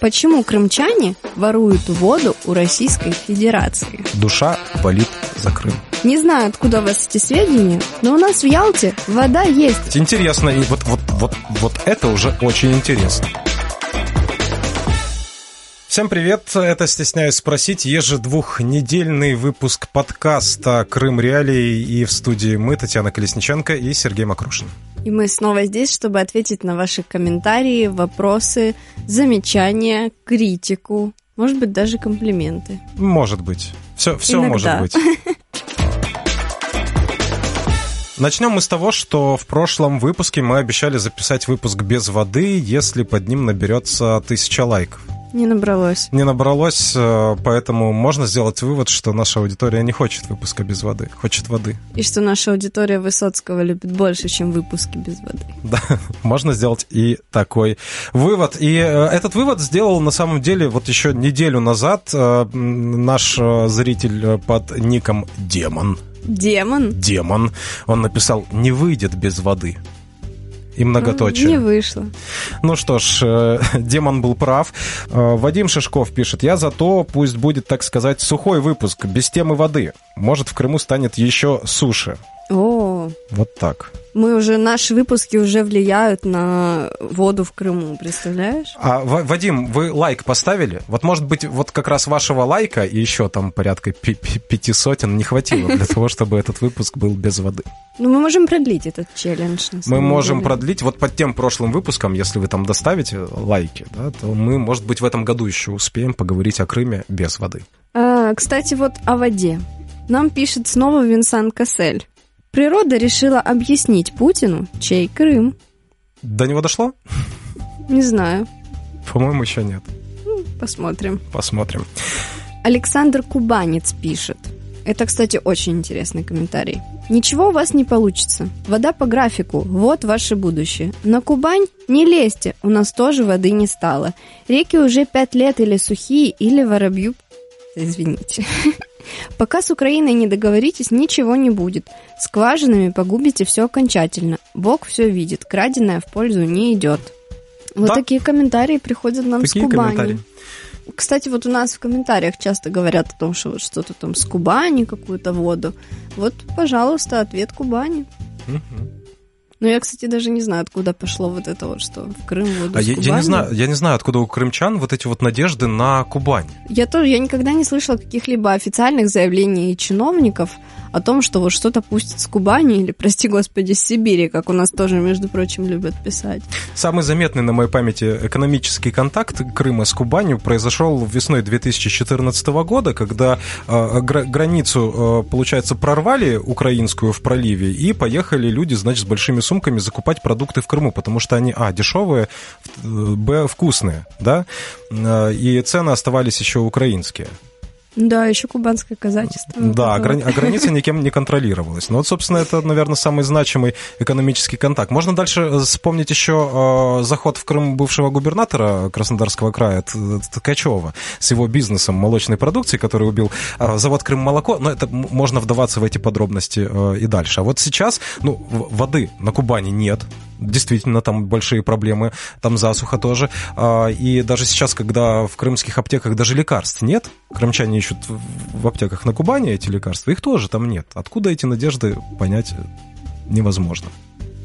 Почему крымчане воруют воду у Российской Федерации? Душа болит за Крым. Не знаю, откуда у вас эти сведения, но у нас в Ялте вода есть. Интересно, и вот, вот, вот, вот это уже очень интересно. Всем привет, это «Стесняюсь спросить» ежедвухнедельный выпуск подкаста «Крым Реалии» и в студии мы, Татьяна Колесниченко и Сергей Макрушин. И мы снова здесь, чтобы ответить на ваши комментарии, вопросы, замечания, критику, может быть, даже комплименты. Может быть. Все, все Иногда. может быть. Начнем мы с того, что в прошлом выпуске мы обещали записать выпуск без воды, если под ним наберется тысяча лайков. Не набралось. Не набралось, э, поэтому можно сделать вывод, что наша аудитория не хочет выпуска без воды, хочет воды. И что наша аудитория Высоцкого любит больше, чем выпуски без воды. Да, можно сделать и такой вывод. И э, этот вывод сделал на самом деле вот еще неделю назад э, наш зритель под ником Демон. Демон? Демон. Он написал «Не выйдет без воды». И многоточие. Не вышло. Ну что ж, э, демон был прав. Э, Вадим Шишков пишет, я за то, пусть будет, так сказать, сухой выпуск, без темы воды. Может, в Крыму станет еще суше. О, Вот так. мы уже, наши выпуски уже влияют на воду в Крыму, представляешь? А, Ва- Вадим, вы лайк поставили? Вот, может быть, вот как раз вашего лайка и еще там порядка пяти сотен не хватило для того, чтобы этот выпуск был без воды. Ну, мы можем продлить этот челлендж. Мы можем продлить, вот под тем прошлым выпуском, если вы там доставите лайки, да, то мы, может быть, в этом году еще успеем поговорить о Крыме без воды. А, кстати, вот о воде. Нам пишет снова Винсан Кассель. Природа решила объяснить Путину, чей Крым. До него дошло? Не знаю. По-моему, еще нет. Посмотрим. Посмотрим. Александр Кубанец пишет. Это, кстати, очень интересный комментарий. Ничего у вас не получится. Вода по графику. Вот ваше будущее. На Кубань не лезьте. У нас тоже воды не стало. Реки уже пять лет или сухие, или воробью... Извините. Пока с Украиной не договоритесь, ничего не будет. Скважинами погубите все окончательно. Бог все видит. Краденое в пользу не идет. Вот Да. такие комментарии приходят нам Такие с Кубани. Кстати, вот у нас в комментариях часто говорят о том, что вот что-то там с Кубани, какую-то воду. Вот, пожалуйста, ответ Кубани. Мгм. Но я, кстати, даже не знаю, откуда пошло вот это вот, что в Крым воду А я, я не знаю, я не знаю, откуда у крымчан вот эти вот надежды на Кубань. Я тоже, я никогда не слышала каких-либо официальных заявлений чиновников о том, что вот что-то пустят с Кубани или, прости господи, с Сибири, как у нас тоже, между прочим, любят писать. Самый заметный на моей памяти экономический контакт Крыма с Кубанью произошел весной 2014 года, когда э, гра- границу, э, получается, прорвали украинскую в проливе, и поехали люди, значит, с большими сумками закупать продукты в Крыму, потому что они, а, дешевые, в- б, вкусные, да, Э, и цены оставались еще украинские. Да, еще кубанское казачество. Да, а грани- а граница никем не контролировалась. Ну вот, собственно, это, наверное, самый значимый экономический контакт. Можно дальше э, вспомнить еще э, заход в Крым бывшего губернатора Краснодарского края Т- Ткачева с его бизнесом молочной продукции, который убил э, завод Крым молоко. Но это можно вдаваться в эти подробности э, и дальше. А вот сейчас, ну, воды на Кубани нет. Действительно, там большие проблемы, там засуха тоже. А, И даже сейчас, когда в крымских аптеках даже лекарств нет, крымчане ищут в в аптеках на Кубани эти лекарства, их тоже там нет. Откуда эти надежды, понять невозможно.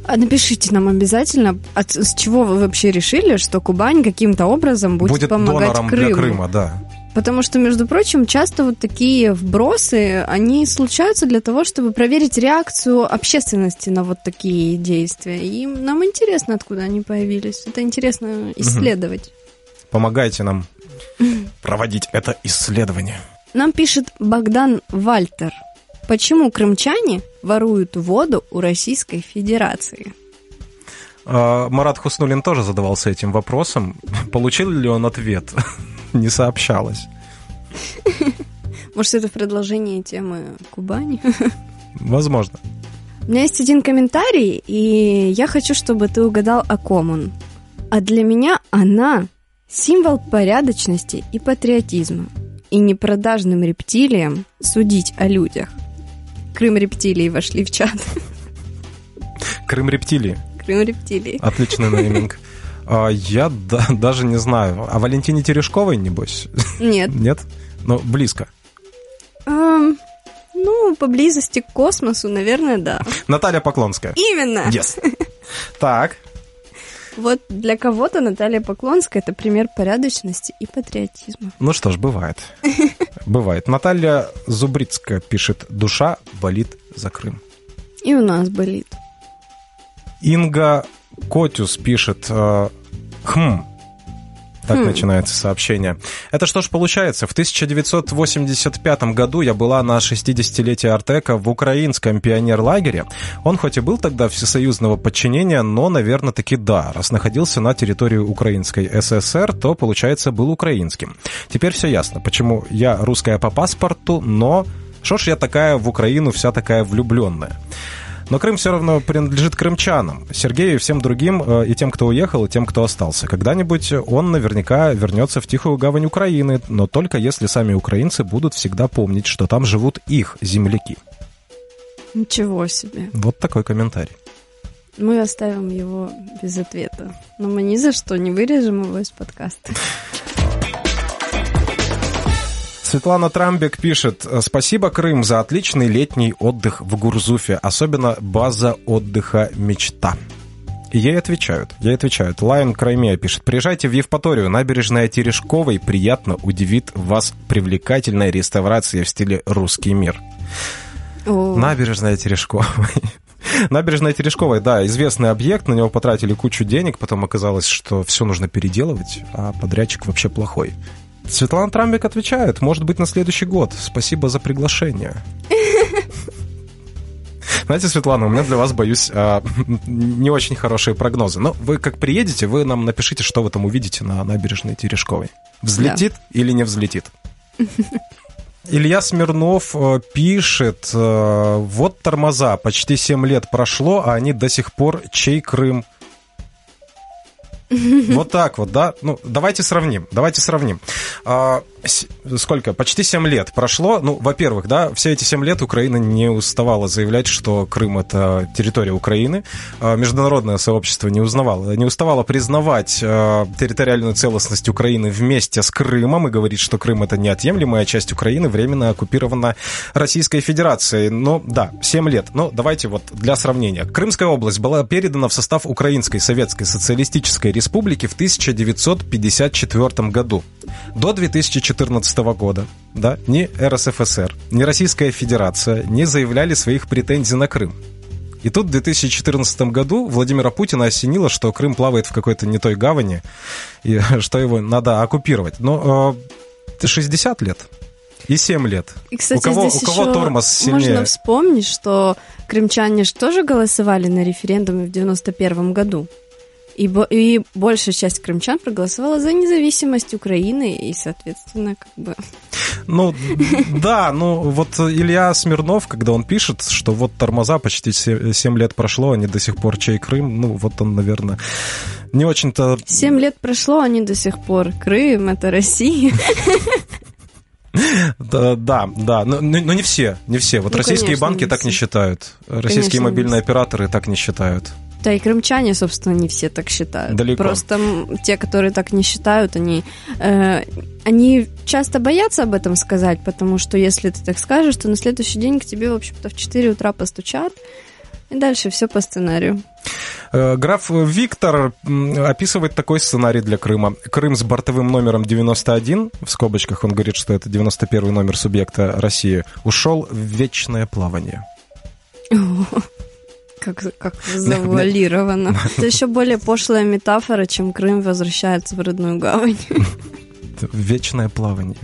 А напишите нам обязательно, от, с чего вы вообще решили, что Кубань каким-то образом будет, Будет помогать донором Крыму. для Крыма, да. Потому что, между прочим, часто вот такие вбросы, они случаются для того, чтобы проверить реакцию общественности на вот такие действия. И нам интересно, откуда они появились. Это интересно исследовать. Помогайте нам проводить это исследование. Нам пишет Богдан Вальтер. Почему крымчане воруют воду у Российской Федерации? А, Марат Хуснулин тоже задавался этим вопросом. Получил ли он ответ? Не сообщалось. Может, это в продолжении темы Кубани? Возможно. У меня есть один комментарий, и я хочу, чтобы ты угадал, о ком он. А для меня она символ порядочности и патриотизма. И непродажным рептилиям судить о людях. Крым рептилии вошли в чат. Крым рептилии. Крым рептилии. Отличный нейминг. А, я да, даже не знаю. А Валентине Терешковой, небось? Нет. Нет? Ну, близко. Эм, ну, поблизости к космосу, наверное, да. Наталья Поклонская. Именно. Yes. Так. Вот для кого-то Наталья Поклонская это пример порядочности и патриотизма. Ну что ж, бывает. Бывает. Наталья Зубрицкая пишет «Душа болит за Крым». И у нас болит. Инга Котюс пишет э, «Хм». Так Хм. начинается сообщение. Это что ж получается? В 1985 году я была на 60-летие Артека в украинском пионерлагере. Он хоть и был тогда всесоюзного подчинения, но, наверное, таки да. Раз находился на территории Украинской ССР, то, получается, был украинским. Теперь все ясно, почему я русская по паспорту, но... Что ж я такая в Украину вся такая влюбленная? Но Крым все равно принадлежит крымчанам, Сергею и всем другим, э, и тем, кто уехал, и тем, кто остался. Когда-нибудь он наверняка вернется в тихую гавань Украины, но только если сами украинцы будут всегда помнить, что там живут их земляки. Ничего себе. Вот такой комментарий. Мы оставим его без ответа. Но мы ни за что не вырежем его из подкаста. Светлана Трамбек пишет, спасибо, Крым, за отличный летний отдых в Гурзуфе, особенно база отдыха «Мечта». Ей отвечают, ей отвечают. Лайон Краймея пишет, приезжайте в Евпаторию, набережная Терешковой, приятно удивит вас привлекательная реставрация в стиле «Русский мир». О, Набережная Терешковой. Набережная Терешковая, да, известный объект, на него потратили кучу денег, потом оказалось, что все нужно переделывать, а подрядчик вообще плохой. Светлана Трамбик отвечает, может быть, на следующий год. Спасибо за приглашение. Знаете, Светлана, у меня для вас, боюсь, а, не очень хорошие прогнозы. Но вы как приедете, вы нам напишите, что вы там увидите на набережной Терешковой. Взлетит или не взлетит? Илья Смирнов э, пишет, э, вот тормоза, почти 7 лет прошло, а они до сих пор чей Крым? Вот так вот, да? Ну, давайте сравним, давайте сравним. А, сколько? Почти 7 лет прошло. Ну, во-первых, да, все эти 7 лет Украина не уставала заявлять, что Крым — это территория Украины. А, Международное сообщество не узнавало, не уставало признавать а, территориальную целостность Украины вместе с Крымом и говорить, что Крым — это неотъемлемая часть Украины, временно оккупирована Российской Федерацией. Ну, да, 7 лет. Ну, давайте вот для сравнения. Крымская область была передана в состав Украинской Советской Социалистической Республики в 1954 году. До 2014 года да, ни РСФСР, ни Российская Федерация не заявляли своих претензий на Крым. И тут в 2014 году Владимира Путина осенило, что Крым плавает в какой-то не той гавани, и что его надо оккупировать. Но э, 60 лет и 7 лет. И, кстати, у кого, здесь у кого еще тормоз сильнее? можно вспомнить, что крымчане же тоже голосовали на референдуме в 91 году. И, бо- и большая часть крымчан проголосовала за независимость Украины, и, соответственно, как бы... Ну, да, ну вот Илья Смирнов, когда он пишет, что вот тормоза почти 7 лет прошло, они до сих пор чей Крым, ну вот он, наверное, не очень-то... Семь лет прошло, они до сих пор. Крым — это Россия. Да, да, да. но, но- не все, не все. Вот Ну, российские конечно, банки так не считают. Российские Конечно, не мобильные операторы так не считают. Да и крымчане, собственно, не все так считают. Далеко. Просто те, которые так не считают, они, э, они часто боятся об этом сказать, потому что если ты так скажешь, то на следующий день к тебе, в общем-то, в 4 утра постучат, и дальше все по сценарию. Э, Граф Виктор описывает такой сценарий для Крыма. Крым с бортовым номером 91, в скобочках он говорит, что это 91 номер субъекта России, ушел в вечное плавание. Как, как завуалировано. Это еще более пошлая метафора, чем Крым возвращается в родную гавань. Вечное плавание.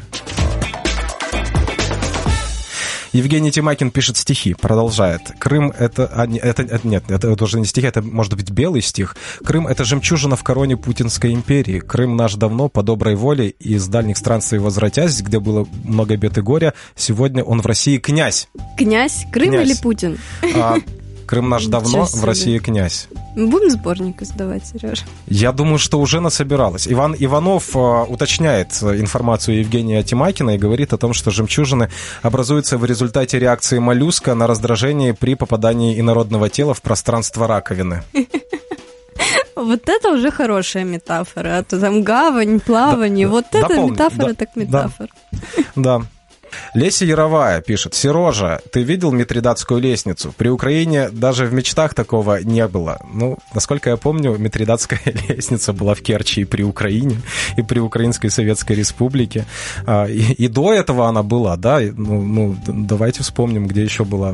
Евгений Тимакин пишет стихи, продолжает. Крым это... а, это это- нет, это, это уже не стихи, это может быть белый стих. Крым — это жемчужина в короне Путинской империи. Крым наш давно по доброй воле из дальних странствий возвратясь, где было много бед и горя. Сегодня он в России князь. Князь? Крым Князь. или Путин? А Крым наш давно, в. России князь. Мы будем сборник издавать, Сережа? Я думаю, что уже насобиралось. Иван Иванов э, уточняет э, информацию Евгения Тимакина и говорит о том, что жемчужины образуются в результате реакции моллюска на раздражение при попадании инородного тела в пространство раковины. Вот это уже хорошая метафора. А то там гавань, плавание. Да, вот это дополни, метафора да, так метафора. Да. Леся Яровая пишет, Сережа, ты видел Митридатскую лестницу? При Украине даже в мечтах такого не было. Ну, насколько я помню, Митридатская лестница была в Керчи и при Украине, и при Украинской Советской Республике. А, и, и до этого она была, да? Ну, ну, давайте вспомним, где еще была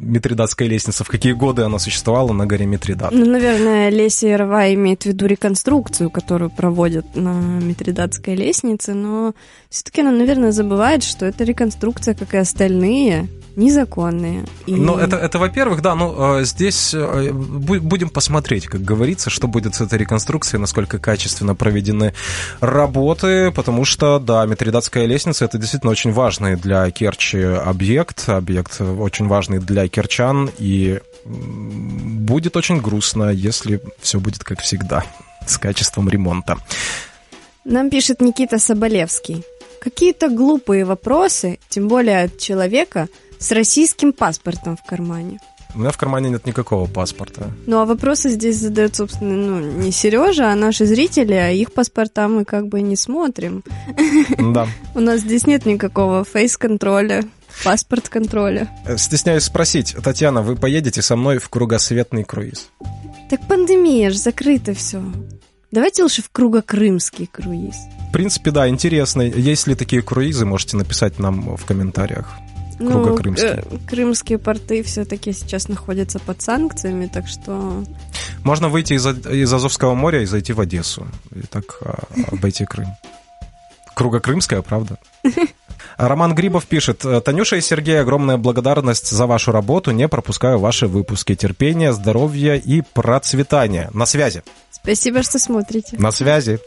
Митридатская лестница, в какие годы она существовала на горе Митридат. Ну, наверное, Леся Яровая имеет в виду реконструкцию, которую проводят на Митридатской лестнице, но все-таки она, наверное, забывает, что эта реконструкция, как и остальные, незаконные. И... Ну, это, это во-первых, да, ну, здесь будем посмотреть, как говорится, что будет с этой реконструкцией, насколько качественно проведены работы, потому что, да, Митридатская лестница – это действительно очень важный для Керчи объект, объект очень важный для керчан, и будет очень грустно, если все будет как всегда с качеством ремонта. Нам пишет Никита Соболевский. Какие-то глупые вопросы, тем более от человека с российским паспортом в кармане. У меня в кармане нет никакого паспорта. Ну, а вопросы здесь задает, собственно, ну, не Сережа, а наши зрители, а их паспорта мы как бы не смотрим. Да. У нас здесь нет никакого фейс-контроля, паспорт-контроля. Стесняюсь спросить, Татьяна, вы поедете со мной в кругосветный круиз? Так пандемия же, закрыто все. Давайте лучше в кругокрымский круиз. В принципе, да, интересно. Есть ли такие круизы, можете написать нам в комментариях. Ну, крымские. крымские порты все-таки сейчас находятся под санкциями, так что... Можно выйти из, из Азовского моря и зайти в Одессу. И так а, обойти Крым. Кругокрымская, правда? Роман Грибов пишет, Танюша и Сергей, огромная благодарность за вашу работу. Не пропускаю ваши выпуски. Терпения, здоровья и процветания. На связи. Спасибо, что смотрите. На связи.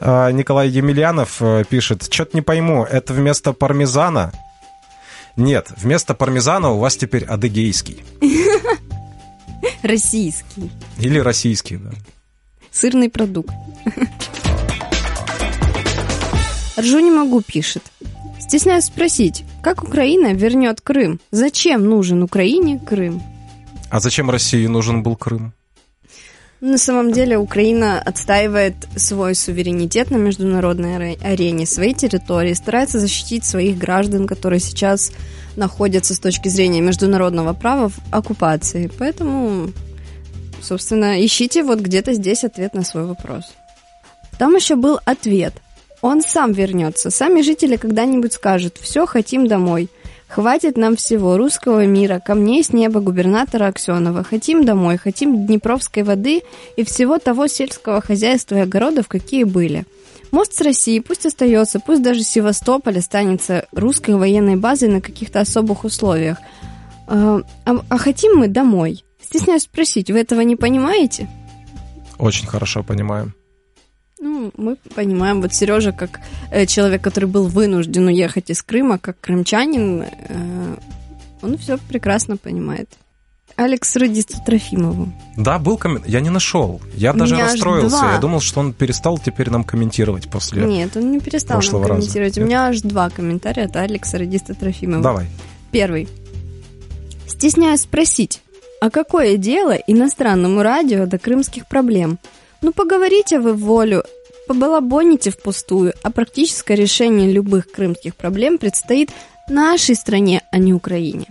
Николай Емельянов пишет, что-то не пойму, это вместо пармезана? Нет, вместо пармезана у вас теперь адыгейский. Российский. Или российский, да. Сырный продукт. Ржу не могу, пишет. Стесняюсь спросить, как Украина вернет Крым? Зачем нужен Украине Крым? А зачем России нужен был Крым? На самом деле Украина отстаивает свой суверенитет на международной арене, свои территории, старается защитить своих граждан, которые сейчас находятся с точки зрения международного права в оккупации. Поэтому, собственно, ищите вот где-то здесь ответ на свой вопрос. Там еще был ответ. Он сам вернется. Сами жители когда-нибудь скажут «все, хотим домой». Хватит нам всего русского мира, камней с неба губернатора Аксенова. Хотим домой, хотим Днепровской воды и всего того сельского хозяйства и огородов, какие были. Мост с Россией пусть остается, пусть даже Севастополь останется русской военной базой на каких-то особых условиях. А, а, а хотим мы домой. Стесняюсь спросить, вы этого не понимаете? Очень хорошо понимаем. Ну, мы понимаем, вот Сережа, как э, человек, который был вынужден уехать из Крыма, как крымчанин, э, он все прекрасно понимает. Алекс радисту Трофимову. Да, был коммент. Я не нашел. Я даже расстроился. Я думал, что он перестал теперь нам комментировать после Нет, он не перестал нам комментировать. Раза. У меня аж два комментария от Алекса радиста Трофимова. Давай. Первый. Стесняюсь спросить, а какое дело иностранному радио до крымских проблем? Ну, поговорите вы волю, побалабоните впустую, а практическое решение любых крымских проблем предстоит нашей стране, а не Украине.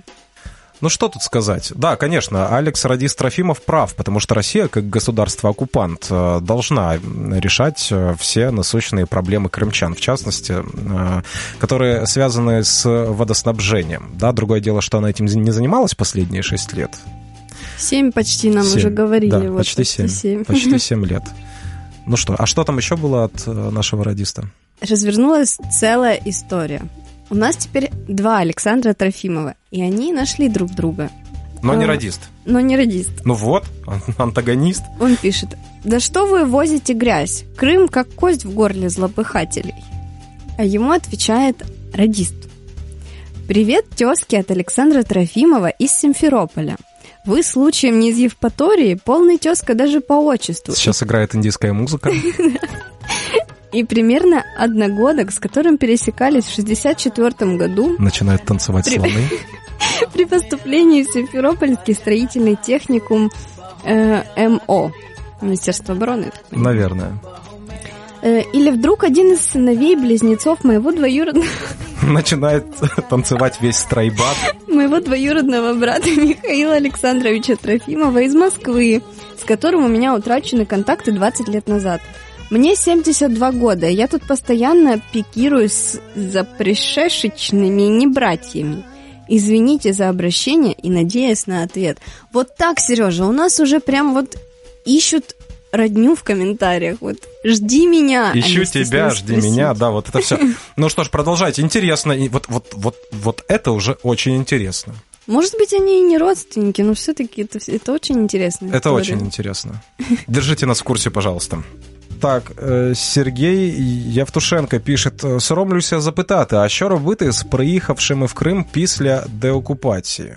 Ну что тут сказать? Да, конечно, Алекс Радис Трофимов прав, потому что Россия, как государство-оккупант, э, должна решать э, все насущные проблемы крымчан, в частности, э, которые связаны с водоснабжением. Да, другое дело, что она этим не занималась последние шесть лет. Семь почти нам 7. уже говорили. Да, вот почти семь. 7. Почти семь лет. Ну что, а что там еще было от нашего радиста? Развернулась целая история. У нас теперь два Александра Трофимова, и они нашли друг друга. Но не а, радист. Но не радист. Ну вот, антагонист. Он пишет, да что вы возите грязь? Крым как кость в горле злопыхателей. А ему отвечает радист. Привет, тезки от Александра Трофимова из Симферополя. Вы случаем не из Евпатории, полный тезка даже по отчеству. Сейчас играет индийская музыка. И примерно одногодок, с которым пересекались в 64 году... Начинают танцевать при... слоны. При поступлении в Симферопольский строительный техникум э, МО. Министерство обороны. Наверное. Э, или вдруг один из сыновей близнецов моего двоюродного... Начинает танцевать весь стройбат. Моего двоюродного брата Михаила Александровича Трофимова из Москвы, с которым у меня утрачены контакты 20 лет назад. Мне 72 года, я тут постоянно пикируюсь за пришешечными небратьями. Извините за обращение и надеюсь на ответ. Вот так, Сережа, у нас уже прям вот ищут родню в комментариях. Вот жди меня. А Ищу тебя, жди спросить. меня, да, вот это все. Ну что ж, продолжайте. Интересно. И вот, вот, вот, вот это уже очень интересно. Может быть, они и не родственники, но все-таки это, это очень интересно. Это очень интересно. Держите нас в курсе, пожалуйста. Так, э, Сергій Явтушенко пише: соромлюся запитати, а що робити з приїхавшими в Крим після деокупації?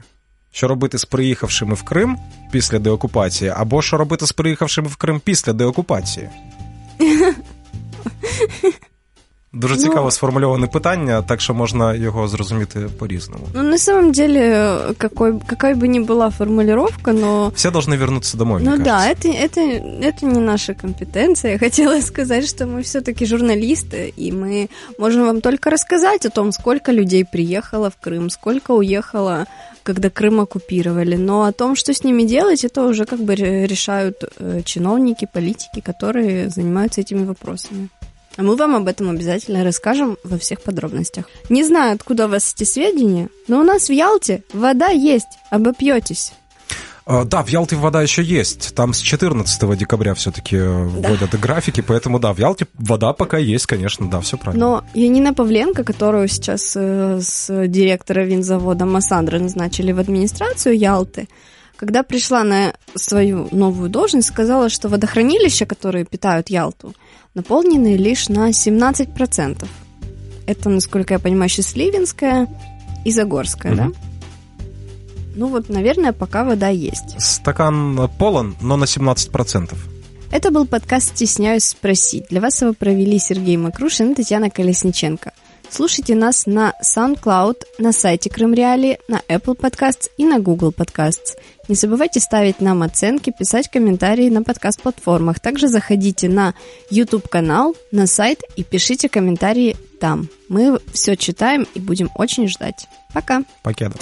Що робити з приїхавшими в Крим після деокупації, або що робити з приїхавшими в Крим після деокупації? Дуже ну, цікаво сформульоване питання, так що можна його зрозуміти по-різному. Ну, на самом деле, какой, какая бы ни была формулировка, но... Все должны вернуться домой, Ну да, это, это, это не наша компетенция. Я хотела сказать, что мы все-таки журналисты, и мы можем вам только рассказать о том, сколько людей приехало в Крым, сколько уехало когда Крым оккупировали. Но о том, что с ними делать, это уже как бы решают э, чиновники, политики, которые занимаются этими вопросами. А мы вам об этом обязательно расскажем во всех подробностях. Не знаю, откуда у вас эти сведения, но у нас в Ялте вода есть, обопьетесь. А, да, в Ялте вода еще есть. Там с 14 декабря все-таки э, да. вводят графики, поэтому да, в Ялте вода пока есть, конечно, да, все правильно. Но Янина Павленко, которую сейчас э, с директора винзавода Массандра назначили в администрацию Ялты, когда пришла на свою новую должность, сказала, что водохранилища, которые питают Ялту, наполнены лишь на 17%. Это, насколько я понимаю, Счастливинская и Загорская, угу. да? Ну вот, наверное, пока вода есть. Стакан полон, но на 17%. Это был подкаст «Стесняюсь спросить». Для вас его провели Сергей Макрушин и Татьяна Колесниченко. Слушайте нас на SoundCloud, на сайте Крым Реали, на Apple Podcasts и на Google Podcasts. Не забывайте ставить нам оценки, писать комментарии на подкаст-платформах. Также заходите на YouTube-канал, на сайт и пишите комментарии там. Мы все читаем и будем очень ждать. Пока. Покеда.